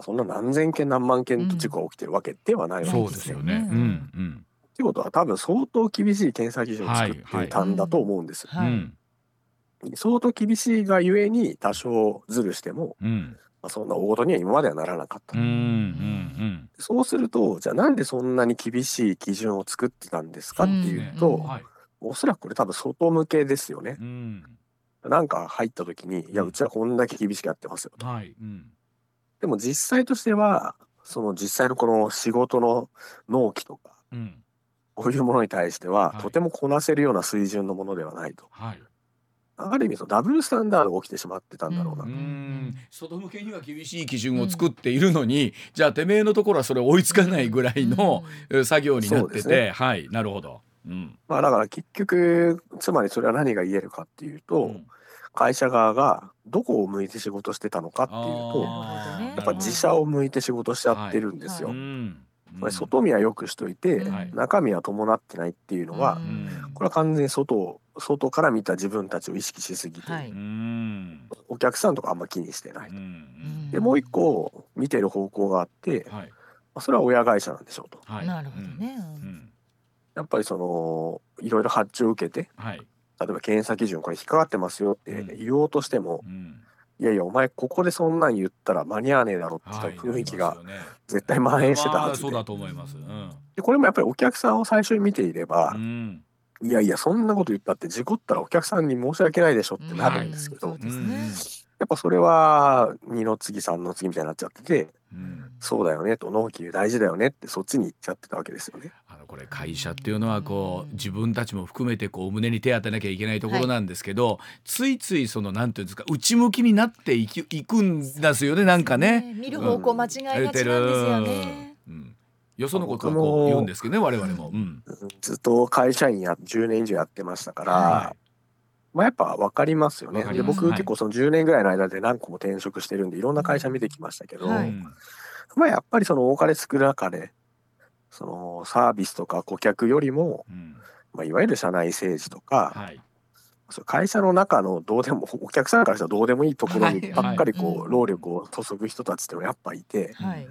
Speaker 3: そんな何千件何万件と事故が起きてるわけではないわけ
Speaker 1: そう
Speaker 3: で
Speaker 1: すすよね。
Speaker 2: う
Speaker 1: うんんうん。
Speaker 3: ってことは多分相当厳しい検査基準を作っていたんだと思うんです。
Speaker 2: はい。
Speaker 1: うん
Speaker 3: 相当厳しいがゆえに多少ずるしても、
Speaker 1: うん。
Speaker 3: まあ、そんな大事には今まではならなかった。
Speaker 1: うんうん
Speaker 3: そうするとじゃあなんでそんなに厳しい基準を作ってたんですかっていうと、
Speaker 2: うん
Speaker 1: はい。
Speaker 3: おそらくこれ多分外向けですよね。
Speaker 1: うん。
Speaker 3: なんか入った時に、いや、
Speaker 1: う
Speaker 3: ちはこんだけ厳しくやってますよと。
Speaker 1: はい。うん。
Speaker 3: でも実際としては、その実際のこの仕事の納期とか、
Speaker 1: うん。
Speaker 3: こういうものに対しては、
Speaker 1: はい。
Speaker 3: とてもこなせるような水準のものではないと。
Speaker 1: はい
Speaker 3: ある意味、そのダブルスタンダードが起きてしまってたんだろうな
Speaker 1: う
Speaker 3: と。
Speaker 1: ん。外向けには厳しい基準を作っているのに、じゃあてめえのところはそれ追いつかないぐらいの、え作業になってて、
Speaker 3: ね。
Speaker 1: はい。なるほど。うん。
Speaker 3: まあだから結局、つまりそれは何が言えるかっていうと、
Speaker 1: うん。
Speaker 3: 会社側がどこを向いて仕事してたのかっていう
Speaker 1: あ
Speaker 3: と、やっぱ自社を向いて仕事しちゃってるんですよ。
Speaker 2: はい。
Speaker 1: うん
Speaker 3: これ外見は良くしといて、中身は伴ってないっていうのは、
Speaker 1: うん。
Speaker 3: これは完全に外を外から見た自分たちを意識しすぎて、
Speaker 2: はい。
Speaker 1: うん。
Speaker 3: お客さんとかあんま気にしてない。
Speaker 1: うん。
Speaker 3: でもう一個見てる方向があって、ま
Speaker 1: はい。
Speaker 3: あそれは親会社なんでしょうと。
Speaker 1: はい。
Speaker 2: なるほどね。
Speaker 1: うん。うん。
Speaker 3: やっぱりそのいろいろ発注を受けて
Speaker 1: はい。
Speaker 3: 例えば検査基準これ引っかかってますよって
Speaker 1: うん。
Speaker 3: 言おうとしても、
Speaker 1: うん
Speaker 3: いやいやお前ここでそんなん言ったら間に合わねえだろって
Speaker 1: はい
Speaker 3: 雰囲気が絶対蔓延してた
Speaker 1: ま
Speaker 3: はずで
Speaker 1: あそうだと思います。うん。
Speaker 3: でこれもやっぱりお客さんを最初に見ていれば
Speaker 1: う、ん。
Speaker 3: いやいやそんなこと言ったって事故ったらお客さんに申し訳ないでしょってなるんですけど、
Speaker 2: そうですね。
Speaker 3: やっぱそれは二の次三の次みたいになっちゃってて
Speaker 1: うん
Speaker 3: そうだよねと納期大事だよねってそっちに行っちゃってたわけですよね。
Speaker 1: あのこれ会社っていうのはこう自分たちも含めてこう胸に手当てなきゃいけないところなんですけど、ついついそのなんていうんですか内向きになっていきいくんですよねなんかね。
Speaker 2: 見る方向間違いがちなんですよね。
Speaker 1: うん、よそのことはこう言うんですけどね我々も。うん
Speaker 3: ずっと会社員や10年以上やってましたから、
Speaker 1: は
Speaker 3: まあやっぱ分かりますよね。で僕結構その10年ぐらいの間で何個も転職してるんでいろんな会社見てきましたけど、
Speaker 2: はい。
Speaker 1: うん
Speaker 3: まあやっぱりその多かれ少なかれそのサービスとか顧客よりも、
Speaker 1: うん。
Speaker 3: まあ、いわゆる社内政治とか、
Speaker 1: はい。
Speaker 3: 会社の中のどうでも お客さんからしたらどうでもいいところにばっかりこう、
Speaker 2: はい。はい
Speaker 3: 労力を注ぐ人たちっていうのはやっぱいて、
Speaker 2: はい。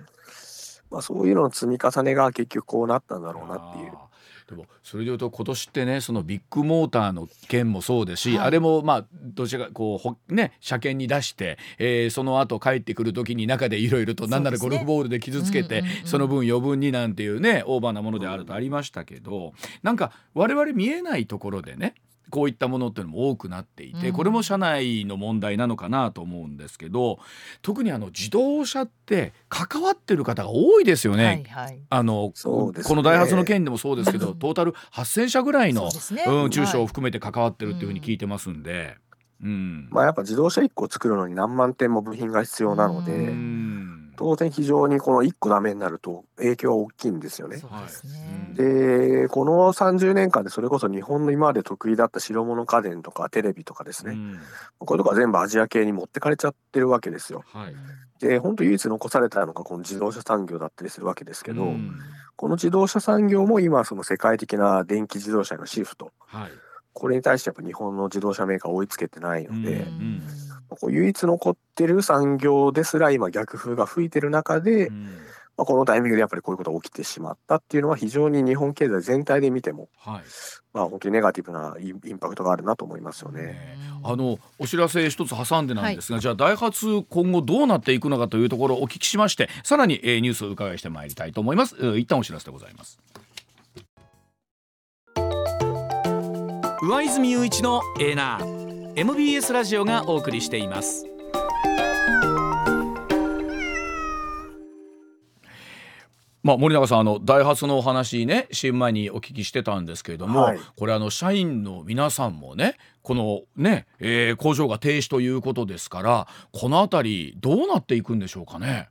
Speaker 3: まあ、そういうのの積み重ねが結局こうなったんだろうなっていう。
Speaker 1: でもそれでいうと今年ってねそのビッグモーターの件もそうですし、
Speaker 2: はい。
Speaker 1: あれもまあどちらかこうほね車検に出して、えーその後帰ってくる時に中でいろいろとなんならゴルフボールで傷つけて
Speaker 2: そねうんうんうん。
Speaker 1: その分余分になんていうねオーバーなものであるとありましたけどなんか我々見えないところでねこういったものっていうのも多くなっていて、
Speaker 2: うん。
Speaker 1: これも社内の問題なのかなと思うんですけど特にあの自動車って関わってる方が多いですよね。
Speaker 2: はいはい。
Speaker 1: あの、
Speaker 3: そうですね。
Speaker 1: このダイハツの件でもそうですけど、トータル8,000社ぐらいの
Speaker 2: ね。
Speaker 1: うん、中小を
Speaker 2: はい
Speaker 1: 含めて関わってるっていうふうに聞いてますんで、うん、
Speaker 3: まあやっぱ自動車1個作るのに何万点も部品が必要なので、
Speaker 2: う
Speaker 1: うん
Speaker 3: 当然非常にこの1個ダメになると影響は大きいんですよね。
Speaker 2: ですね。
Speaker 3: でこの30年間でそれこそ日本の今まで得意だった白物家電とかテレビとかですね、
Speaker 1: うん。
Speaker 3: これとか全部アジア系に持ってかれちゃってるわけですよ。
Speaker 1: はい。
Speaker 3: で本当唯一残されたのがこの自動車産業だったりするわけですけど、
Speaker 1: うん。
Speaker 3: この自動車産業も今その世界的な電気自動車へのシフト。
Speaker 1: はい。
Speaker 3: これに対してやっぱ日本の自動車メーカー追いつけてないので、
Speaker 1: うん
Speaker 3: こう唯一残ってる産業ですら今逆風が吹いてる中で、
Speaker 1: うん。
Speaker 3: まあ、このタイミングでやっぱりこういうことが起きてしまったっていうのは非常に日本経済全体で見ても、
Speaker 1: はい。
Speaker 3: まあ、本当にネガティブなインパクトがあるなと思いますよね。
Speaker 1: ねあのお知らせ一つ挟んでなんですが、じゃあダイハツ今後どうなっていくのかというところをお聞きしましてさらに、えーニュースを伺いしてまいりたいと思います、えー一旦お知らせでございます。
Speaker 5: 上泉雄一のエーナー MBS ラジオがお送りしています
Speaker 1: まあ、森永さんあのダイハツのお話ね CM 前にお聞きしてたんですけれども、
Speaker 3: はい
Speaker 1: これあの社員の皆さんもねこのね、えー工場が停止ということですからこの辺りどうなっていくんでしょうかね？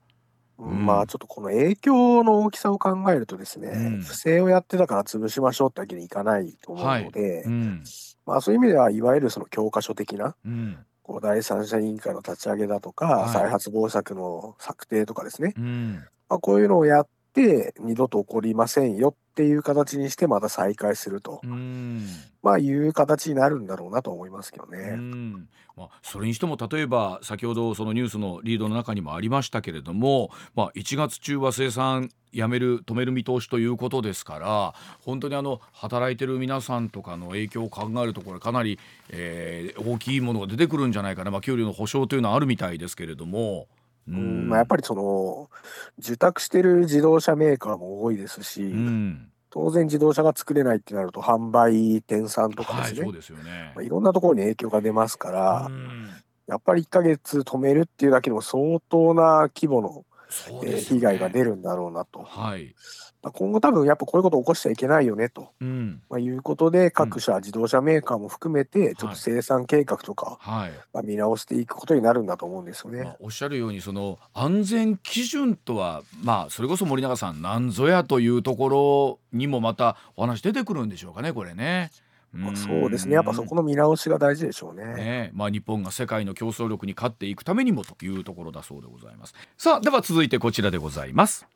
Speaker 1: ん。
Speaker 3: まあちょっとこの影響の大きさを考えるとですね、
Speaker 1: うん。
Speaker 3: 不正をやってたから潰しましょうってわけにいかないと思うので、
Speaker 1: うん。
Speaker 3: まあそういう意味ではいわゆるその教科書的な
Speaker 1: うん。
Speaker 3: こう第三者委員会の立ち上げだとか、
Speaker 1: はい。
Speaker 3: 再発防止策の策定とかですね、
Speaker 1: うん。
Speaker 3: まあ、こういうのをやっって二度と起こりませんよっていう形にしてまた再開すると、
Speaker 1: うん
Speaker 3: まあいう形になるんだろうなと思いますけど
Speaker 1: う
Speaker 3: ね。
Speaker 1: んまあ、それにしても例えば先ほどそのニュースのリードの中にもありましたけれども、まあ、1月中は生産やめる止める見通しということですから本当にあの働いてる皆さんとかの影響を考えるとこれかなり、えー大きいものが出てくるんじゃないかな、まあ、給料の保証というのはあるみたいですけれども。う
Speaker 3: うんまあ、やっぱりその受託してる自動車メーカーも多いですし、
Speaker 1: うん。
Speaker 3: 当然自動車が作れないってなると販売店さんとかですね、
Speaker 1: はいそうですよね。
Speaker 3: まあ、いろんなところに影響が出ますから、
Speaker 1: うん。
Speaker 3: やっぱり1ヶ月止めるっていうだけでも相当な規模の、
Speaker 1: そう
Speaker 3: えー
Speaker 1: ですよね
Speaker 3: 被害が出るんだろうなと、
Speaker 1: はい、
Speaker 3: まあ今後多分やっぱこういうこと起こしちゃいけないよねと、
Speaker 1: うん。
Speaker 3: まあ、いうことで各社自動車メーカーも含めてちょっ
Speaker 1: はい
Speaker 3: と生産計画とか、
Speaker 1: はい。
Speaker 3: まあ、見直していくことになるんだと思うんですよね。
Speaker 1: まあ、おっしゃるようにその安全基準とはまあそれこそ森永さんなんぞやというところにもまたお話出てくるんでしょうかねこれね。
Speaker 3: まあそうですね。やっぱそこの見直しが大事でしょうね。
Speaker 1: ねまあ、日本が世界の競争力に勝っていくためにもというところだそうでございます。さあでは続いてこちらでございます。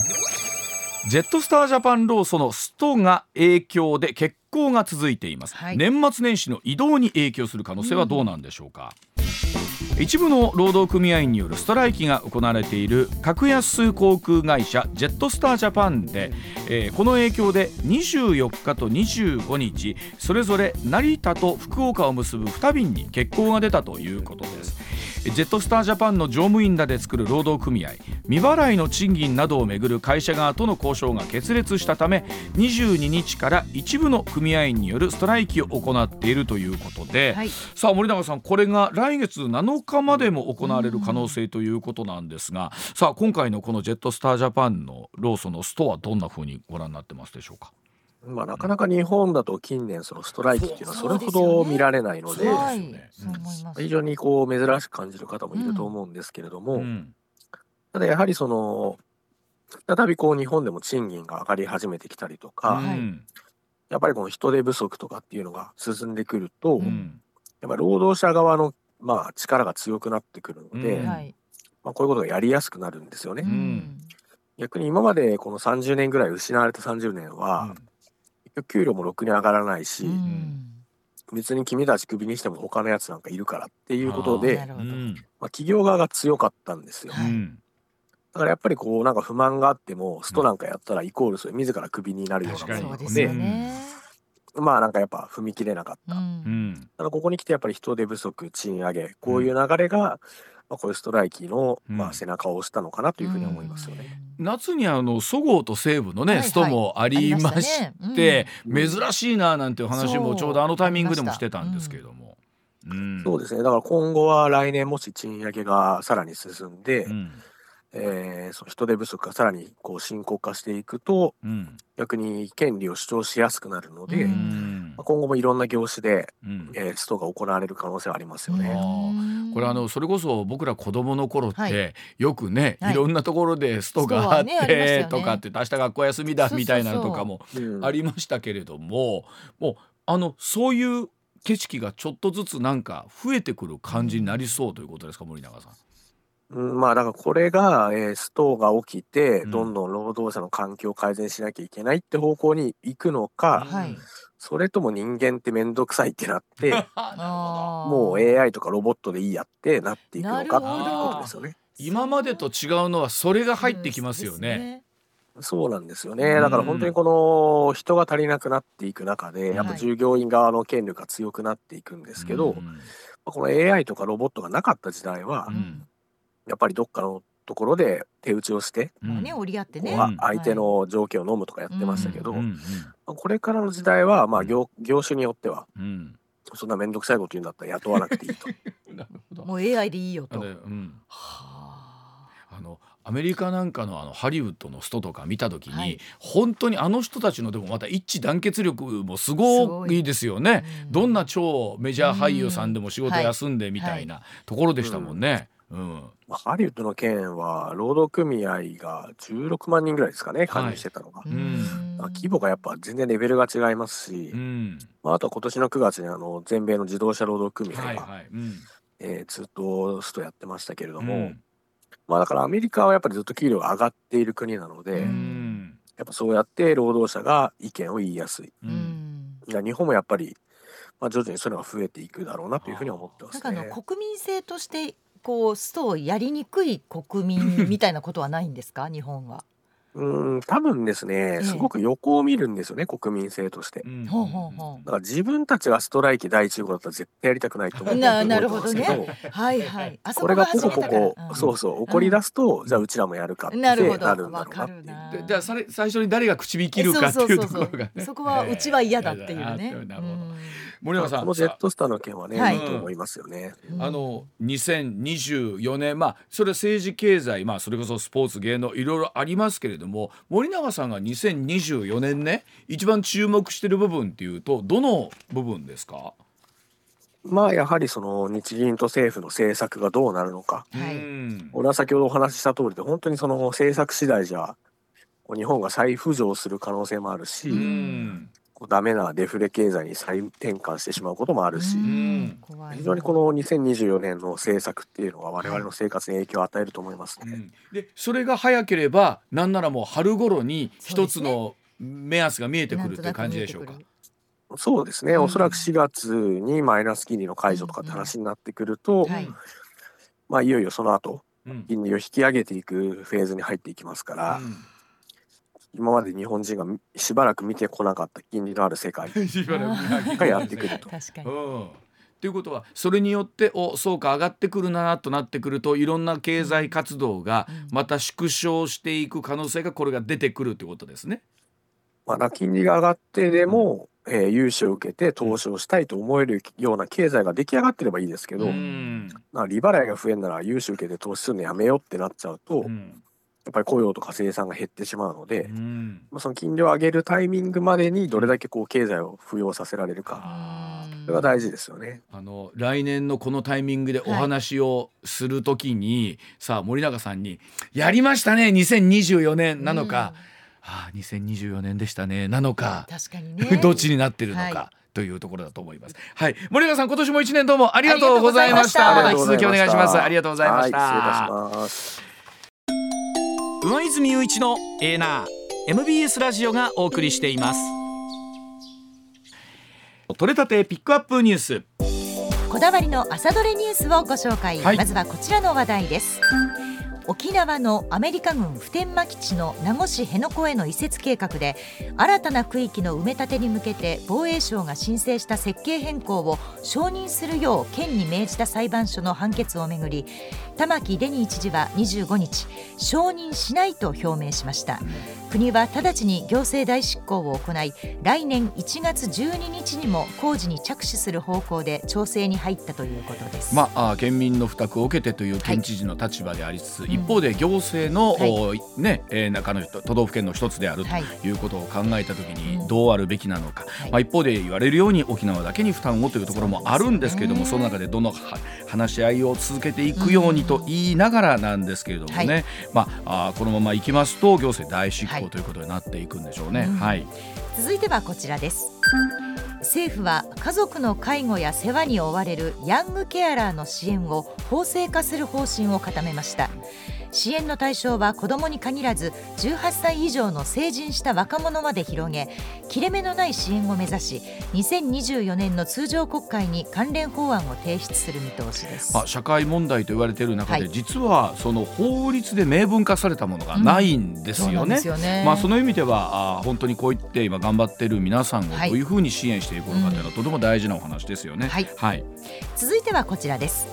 Speaker 1: ジェットスタージャパンローソのストが影響で欠航が続いています、
Speaker 2: はい。
Speaker 1: 年末年始の移動に影響する可能性はどうなんでしょうか、一部の労働組合によるストライキが行われている格安航空会社ジェットスタージャパンで、えーこの影響で24日と25日それぞれ成田と福岡を結ぶ2便に欠航が出たということです。ジェットスタージャパンの乗務員らで作る労働組合未払いの賃金などをめぐる会社側との交渉が決裂したため22日から一部の組合員によるストライキを行っているということで、
Speaker 2: はい
Speaker 1: さあ森永さんこれが来月7日までも行われる可能性ということなんですが、さあ今回のこのジェットスタージャパンのローソンのストはどんな風にご覧になってますでしょうか？
Speaker 3: まあ、なかなか日本だと近年そのストライキっていうのはそれほど見られないので、
Speaker 1: そうですよ
Speaker 2: はい
Speaker 1: ね、
Speaker 2: そう思います。
Speaker 3: 非常にこう珍しく感じる方もいると思うんですけれども、
Speaker 1: うん。
Speaker 3: ただやはりその再びこう日本でも賃金が上がり始めてきたりとか、
Speaker 2: はい。
Speaker 1: うん
Speaker 3: やっぱりこの人手不足とかっていうのが進んでくると、
Speaker 1: うん。
Speaker 3: やっぱ労働者側のまあ力が強くなってくるので、
Speaker 1: うん。
Speaker 2: はい。
Speaker 3: まあ、こういうことがやりやすくなるんですよね。
Speaker 1: ん。
Speaker 3: 逆に今までこの30年ぐらい失われた30年は、結局給料もろくに上がらないし、
Speaker 2: うん。
Speaker 3: 別に君たちクビにしても他のやつなんかいるからっていうこと
Speaker 2: な
Speaker 3: で、まあ、企業側が強かったんですよ。だからやっぱりこうなんか不満があってもストなんかやったらイコールそれ自らクビになるような
Speaker 1: 確かに。
Speaker 2: そうで。
Speaker 3: まあなんかやっぱ踏み切れなかった。
Speaker 2: う
Speaker 1: うん
Speaker 3: ここに来てやっぱり人手不足賃上げこういう流れが、まあ、こういうストライキの、
Speaker 1: うん。
Speaker 3: まあ、背中を押したのかなというふうに思いますよね。
Speaker 1: 夏にあのそごうと西武のね、
Speaker 2: はいはい。
Speaker 1: ストもありまして、
Speaker 3: うん。
Speaker 1: 珍しいななんていう話もちょうどあのタイミングでもしてたんですけれども。うん。
Speaker 3: そうですね。だから今後は来年もし賃上げがさらに進んで、
Speaker 1: うん
Speaker 3: えーその人手不足がさらにこう深刻化していくと
Speaker 1: うん。
Speaker 3: 逆に権利を主張しやすくなるので、
Speaker 2: う
Speaker 3: ま
Speaker 1: ん
Speaker 3: あ今後もいろんな業種で、
Speaker 1: うん。
Speaker 3: えーストが行われる可能性はありますよ
Speaker 1: あ
Speaker 3: ね。
Speaker 1: ーこれあのそれこそ僕ら子供の頃って、
Speaker 2: はい。
Speaker 1: よくね、
Speaker 2: はい
Speaker 1: い、ろんなところでストがあってとかって明日学校休みだみたいなのとかも
Speaker 3: うん。
Speaker 1: ありましたけれども、もうあのそういう景色がちょっとずつなんか増えてくる感じになりそうということですか森永さん。
Speaker 3: うん、まあだからこれが、えーストが起きて、
Speaker 1: うん。
Speaker 3: どんどん労働者の環境を改善しなきゃいけないって方向に行くのか、
Speaker 2: はい。
Speaker 3: それとも人間って面倒くさいってなってもう AI とかロボットでいいやってなっていくのかっていうことですよね。
Speaker 1: 今までと違うのはそれが入ってきますよね。
Speaker 3: そうなんですよね。だから本当にこの人が足りなくなっていく中で、やっぱ従業員側の権力が強くなっていくんですけど、
Speaker 1: うん。
Speaker 3: この AI とかロボットがなかった時代は
Speaker 1: う、ん
Speaker 3: やっぱりどっかのところで手打ちをして、
Speaker 2: まあね、折り合ってね。
Speaker 3: 相手の条件を飲むとかやってましたけど、これからの時代は、まあ業業種によっては、
Speaker 1: うん。
Speaker 3: そんな面倒くさいこと言うんだったら雇わなくていいと。
Speaker 1: なるほど。
Speaker 2: もう AI でいいよと。
Speaker 1: うん。
Speaker 2: は
Speaker 1: あ。のアメリカなんかのあのハリウッドのストとか見た時に、
Speaker 2: はい。
Speaker 1: 本当にあの人たちのでもまた一致団結力もすごいですよね。
Speaker 2: うん。
Speaker 1: どんな超メジャー俳優さんでも仕事休んでみたいなところでしたもんね。うん。
Speaker 3: まあ、ハリウッドの件は労働組合が16万人ぐらいですかね加入してたのが、
Speaker 2: あ
Speaker 1: ん。
Speaker 3: まあ規模がやっぱ全然レベルが違いますし、
Speaker 1: うん。
Speaker 3: まあ、あとは今年の9月にあの全米の自動車労働組合が、
Speaker 1: はいはい。うん。
Speaker 3: えーずっとストやってましたけれども、
Speaker 1: うん。
Speaker 3: まあだからアメリカはやっぱりずっと給料が上がっている国なので、
Speaker 2: うん。
Speaker 3: やっぱそうやって労働者が意見を言いやすい。
Speaker 1: う
Speaker 2: うん。ん
Speaker 3: いや日本もやっぱり、まあ、徐々にそういうのが増えていくだろうなというふうには思ってま
Speaker 2: なんかあ
Speaker 3: すね。
Speaker 2: の国民性としてこうストをやりにくい国民みたいなことはないんですか？日本は。
Speaker 3: うん多分ですね
Speaker 2: え
Speaker 3: すごく横を見るんですよね国民性として。
Speaker 1: うん。
Speaker 2: ほうほうほ
Speaker 3: だから自分たちがストライキ第一号だったら絶対やりたくないと思う
Speaker 2: ななるほどね
Speaker 3: と思うんですけ
Speaker 2: はいはい。あそ
Speaker 3: これがポコポコ、
Speaker 2: うん。
Speaker 3: そうそう。怒り出すと、じゃあうちらもやるかってな
Speaker 2: なるほど。
Speaker 3: るんだろうなっていう
Speaker 2: るな。
Speaker 1: でじゃあそれ最初に誰が口火切るかっていうところがね。
Speaker 2: そこはうちは嫌だっていうね。
Speaker 1: えーなるほど
Speaker 2: うん
Speaker 1: 森永さん。
Speaker 3: このジェットスターの件はね、
Speaker 2: はい。
Speaker 3: い、いと思いますよね。
Speaker 1: あの2024年まあそれ政治経済まあそれこそスポーツ芸能いろいろありますけれども森永さんが2024年ね一番注目してる部分っていうとどの部分ですか、
Speaker 3: まあやはりその日銀と政府の政策がどうなるのか。
Speaker 2: はい。
Speaker 1: うん。
Speaker 3: 俺は先ほどお話しした通りで本当にその政策次第じゃ日本が再浮上する可能性もあるし、
Speaker 1: うん
Speaker 3: こうダメなデフレ経済に再転換してしまうこともあるし、非常にこの2024年の政策っていうのは我々の生活に影響を与えると思いますね。
Speaker 1: うん。でそれが早ければなんならもう春頃に一つの目安が見えてくるっていう感じでしょうか？
Speaker 3: そうですね、
Speaker 2: うん。
Speaker 3: おそらく4月にマイナス金利の解除とかって話になってくると、
Speaker 2: はい。
Speaker 3: まあいよいよその後
Speaker 1: うん。
Speaker 3: 金利を引き上げていくフェーズに入っていきますから、今まで日本人がしばらく見てこなかった金利のある世界 がやってくると。
Speaker 2: 確かに。
Speaker 1: うんということはそれによっておそうか上がってくるなとなってくるといろんな経済活動が
Speaker 2: うん
Speaker 1: また縮小していく可能性がこれが出てくるということですね。
Speaker 3: まだ金利が上がってでも、えー融資を受けて投資をしたいと思えるような経済が出来上がってればいいですけど、
Speaker 1: うん
Speaker 3: まあ、利払いが増えるなら融資受けて投資するのやめようってなっちゃうと、や
Speaker 1: うん
Speaker 3: っぱり雇用とか生産が減ってしまうので、
Speaker 1: うん
Speaker 3: まあ、その金利を上げるタイミングまでにどれだけこう経済を浮揚させられるか、
Speaker 1: あ
Speaker 2: うん
Speaker 3: それが大事ですよね。
Speaker 1: あの来年のこのタイミングでお話をするときに、さあ森永さんに「やりましたね2024年」なのか「ああ2024年でしたね」なのか、
Speaker 2: 確かにね。
Speaker 1: どっちになってるのか。
Speaker 2: はい
Speaker 1: というところだと思います。はい、森永さん、今年も一年どうもありがとうございました。
Speaker 2: ありがとうございました
Speaker 1: また引き続きお願いします。ありがとうございました。
Speaker 3: はい、失礼いたします。
Speaker 5: 上泉雄一のエーナー MBS ラジオがお送りしています。
Speaker 1: 取れたてピックアップニュース。
Speaker 2: こだわりの朝どれニュースをご紹介、
Speaker 1: はい。
Speaker 2: まずはこちらの話題です。沖縄のアメリカ軍普天間基地の名護市辺野古への移設計画で新たな区域の埋め立てに向けて防衛省が申請した設計変更を承認するよう県に命じた裁判所の判決をめぐり玉城デニー知事は25日承認しないと表明しました。国は直ちに行政代執行を行い来年1月12日にも工事に着手する方向で調整に入ったということです。
Speaker 1: まあ、あ県民の負託を受けてという県知事の立場でありつつ、
Speaker 2: うん。
Speaker 1: 一方で行政の、
Speaker 2: はい。
Speaker 1: おねえー中の人都道府県の一つである
Speaker 2: はい。
Speaker 1: ということを考えたときに
Speaker 2: うん。
Speaker 1: どうあるべきなのか、
Speaker 2: はい。
Speaker 1: まあ、一方で言われるように沖縄だけに負担をというところもあるんですけれどもそ,、の中でどのは話し合いを続けていくようにと言いながらなんですけれどもね、
Speaker 2: は
Speaker 1: まあ、このままいきますと行政代執
Speaker 2: はい。
Speaker 1: 行ということになっていくんでしょうね。
Speaker 2: うん。
Speaker 1: はい、
Speaker 2: 続いてはこちらです。政府は家族の介護や世話に追われるヤングケアラーの支援を法制化する方針を固めました支援の対象は子どもに限らず18歳以上の成人した若者まで広げ切れ目のない支援を目指し2024年の通常国会に関連法案を提出する見通しです。
Speaker 1: まあ、社会問題と言われている中で、
Speaker 2: はい。
Speaker 1: 実はその法律で明文化されたものがないんですよね。
Speaker 2: ですよね。
Speaker 1: まあ、その意味ではあー本当にこういって今頑張っている皆さんを
Speaker 2: はい。
Speaker 1: どういうふうに支援していくのかというのはとても大事なお話ですよね。
Speaker 2: はい。
Speaker 1: はい、
Speaker 2: 続いてはこちらです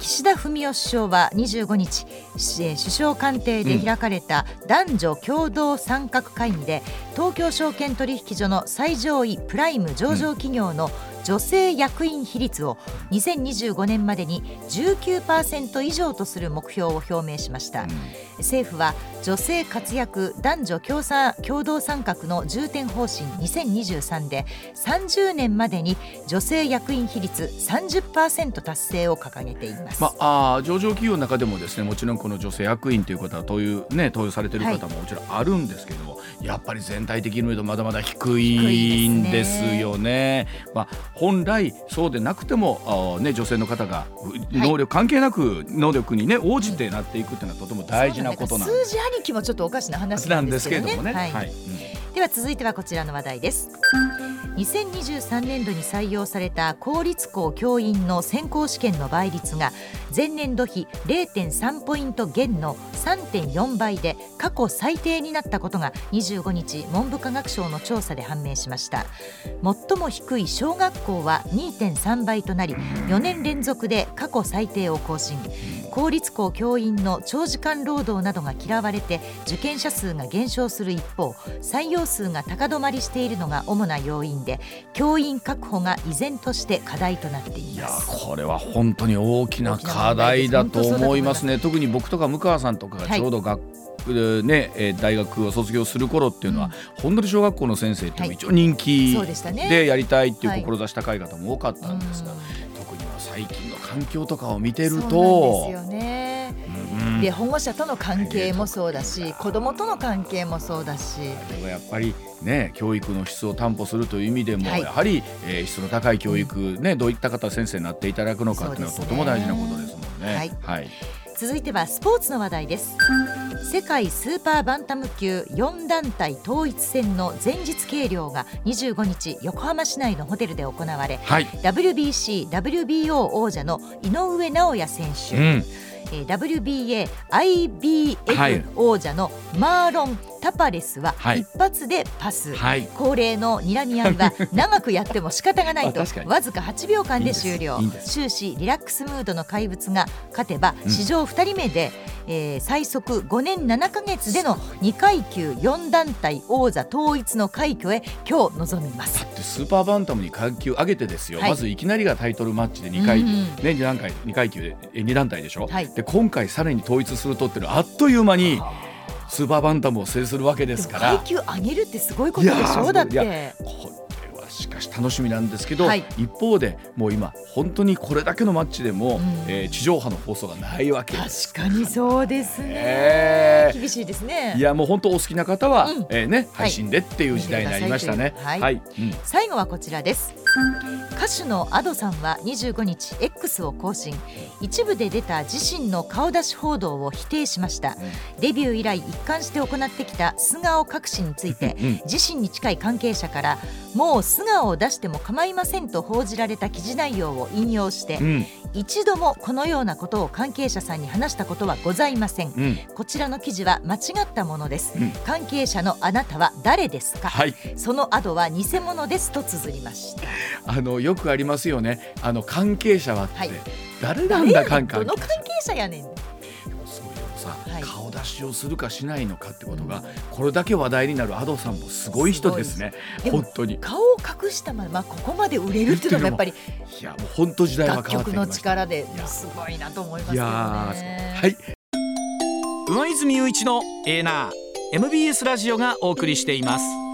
Speaker 2: 岸田文雄首相は25日し首相官邸で開かれた男女共同参画会議で、東京証券取引所の最上位プライム上場企業の女性役員比率を2025年までに19%以上とする目標を表明しました、政府は女性活躍男女共産共同参画の重点方針2023で30年までに女性役員比率30%達成を掲げています。
Speaker 1: まあ、あー上場企業の中でもですねもちろんこの女性役員という方はという、ね、登用されている方ももちろんあるんですけれども、やっぱり全体的に見るとまだまだ低いんですよね。まあ、本来そうでなくてもあ、ね、女性の方が能力関係なく能力に、ね、応じてなっていくっていうのはとても大事なことなん
Speaker 2: 数字ありきもちょっとおかしな話なんですけどね。
Speaker 1: どもね。
Speaker 2: はい
Speaker 1: はい
Speaker 2: では続いてはこちらの話題です。2023年度に採用された公立校教員の選考試験の倍率が前年度比0.3ポイント減の3.4倍で過去最低になったことが25日文部科学省の調査で判明しました。最も低い小学校は2.3倍となり4年連続で過去最低を更新。公立校教員の長時間労働などが嫌われて受験者数が減少する一方採用数が高止まりしているのが主な要因で教員確保が依然として課題となってい
Speaker 1: いや
Speaker 2: ます。
Speaker 1: これは本当に大きな課題だと思いますね。特に僕とか向川さんとかがちょうど学、ねえー大学を卒業する頃っていうのは、本当に小学校の先生っていうのは一応人気
Speaker 2: でしたね。
Speaker 1: でやりたいっていう
Speaker 2: はい。
Speaker 1: 志高い方も多かったんですが、
Speaker 2: うん。
Speaker 1: 特に最近の環境とかを見てる
Speaker 2: そうなん
Speaker 1: と
Speaker 2: ですよね。
Speaker 1: うん。
Speaker 2: で保護者との関係もそうだし子どもとの関係もそうだし。
Speaker 1: あれはやっぱりね教育の質を担保するという意味でも、
Speaker 2: はい。
Speaker 1: やはり、えー質の高い教育、ねどういった方先生になっていただくのかっていうのは
Speaker 2: ね
Speaker 1: とても大事なことですもんね。
Speaker 2: はい。
Speaker 1: はい。
Speaker 2: 続いてはスポーツの話題です。世界スーパーバンタム級4団体統一戦の前日計量が25日横浜市内のホテルで行われ
Speaker 1: はい。
Speaker 2: WBC、WBO 王者の井上尚弥選手、
Speaker 1: うん
Speaker 2: えー WBA、IBF 王者のマーロン・タパレスは
Speaker 1: はい。
Speaker 2: 一発でパス。
Speaker 1: はい。
Speaker 2: 恒例の睨み合いは 長くやっても仕方がないとわずか8秒間で終了。終始リラックスムードの怪物が勝てば
Speaker 1: うん。
Speaker 2: 史上2人目で、えー最速5年7ヶ月での2階級4団体王座統一の快挙へ今日臨みます。
Speaker 1: だ。ってスーパーバンタムに階級上げてですよ、
Speaker 2: はい。
Speaker 1: まずいきなりがタイトルマッチで2階、
Speaker 2: うん
Speaker 1: ね、2段階2階級でえ2団体でしょ、
Speaker 2: はい。
Speaker 1: で今回さらに統一するとっていうのはあっという間にスーパーバンタムを制するわけですから。
Speaker 2: 階級上げるってすごいことでしょ？だって。
Speaker 1: これはしかし楽しみなんですけど、
Speaker 2: はい。
Speaker 1: 一方でもう今本当にこれだけのマッチでも、
Speaker 2: うん。
Speaker 1: えー地上波の放送がないわけ。です。
Speaker 2: 確かにそうですね。
Speaker 1: え。ー
Speaker 2: 厳しいですね。
Speaker 1: いやもう本当お好きな方は、
Speaker 2: うん。
Speaker 1: えーね配信でっていう時代になりましたね。
Speaker 2: 見てください。はい。
Speaker 1: うん。
Speaker 2: 最後はこちらです歌手の Ado さんは25日 X を更新。一部で出た自身の顔出し報道を否定しました。デビュー以来一貫して行ってきた素顔隠しについて
Speaker 1: うん。
Speaker 2: 自身に近い関係者からもう素顔を出しても構いませんと報じられた記事内容を引用して
Speaker 1: うん。
Speaker 2: 一度もこのようなことを関係者さんに話したことはございません。
Speaker 1: うん。
Speaker 2: こちらの記事は間違ったものです。
Speaker 1: うん。
Speaker 2: 関係者のあなたは誰ですか？
Speaker 1: はい。
Speaker 2: そのアドは偽物ですと綴りました。
Speaker 1: あのよくありますよね。あの関係者はって、
Speaker 2: はい。
Speaker 1: 誰なんだ関係
Speaker 2: どの関係者やねん。
Speaker 1: 顔出しをするかしないのかってことが、これだけ話題になる Ado さんもすごい人ですね。本当に。
Speaker 2: 顔を隠したままここまで売れるっていうのがやっぱり
Speaker 1: いやもう本当時代は
Speaker 2: 楽曲の
Speaker 1: 変わってきました。
Speaker 2: 力で
Speaker 1: いや
Speaker 2: すごいなと思います
Speaker 1: い
Speaker 2: けど
Speaker 1: や
Speaker 2: ね。
Speaker 1: ーはい。
Speaker 5: 上泉雄一のエーナー MBS ラジオがお送りしています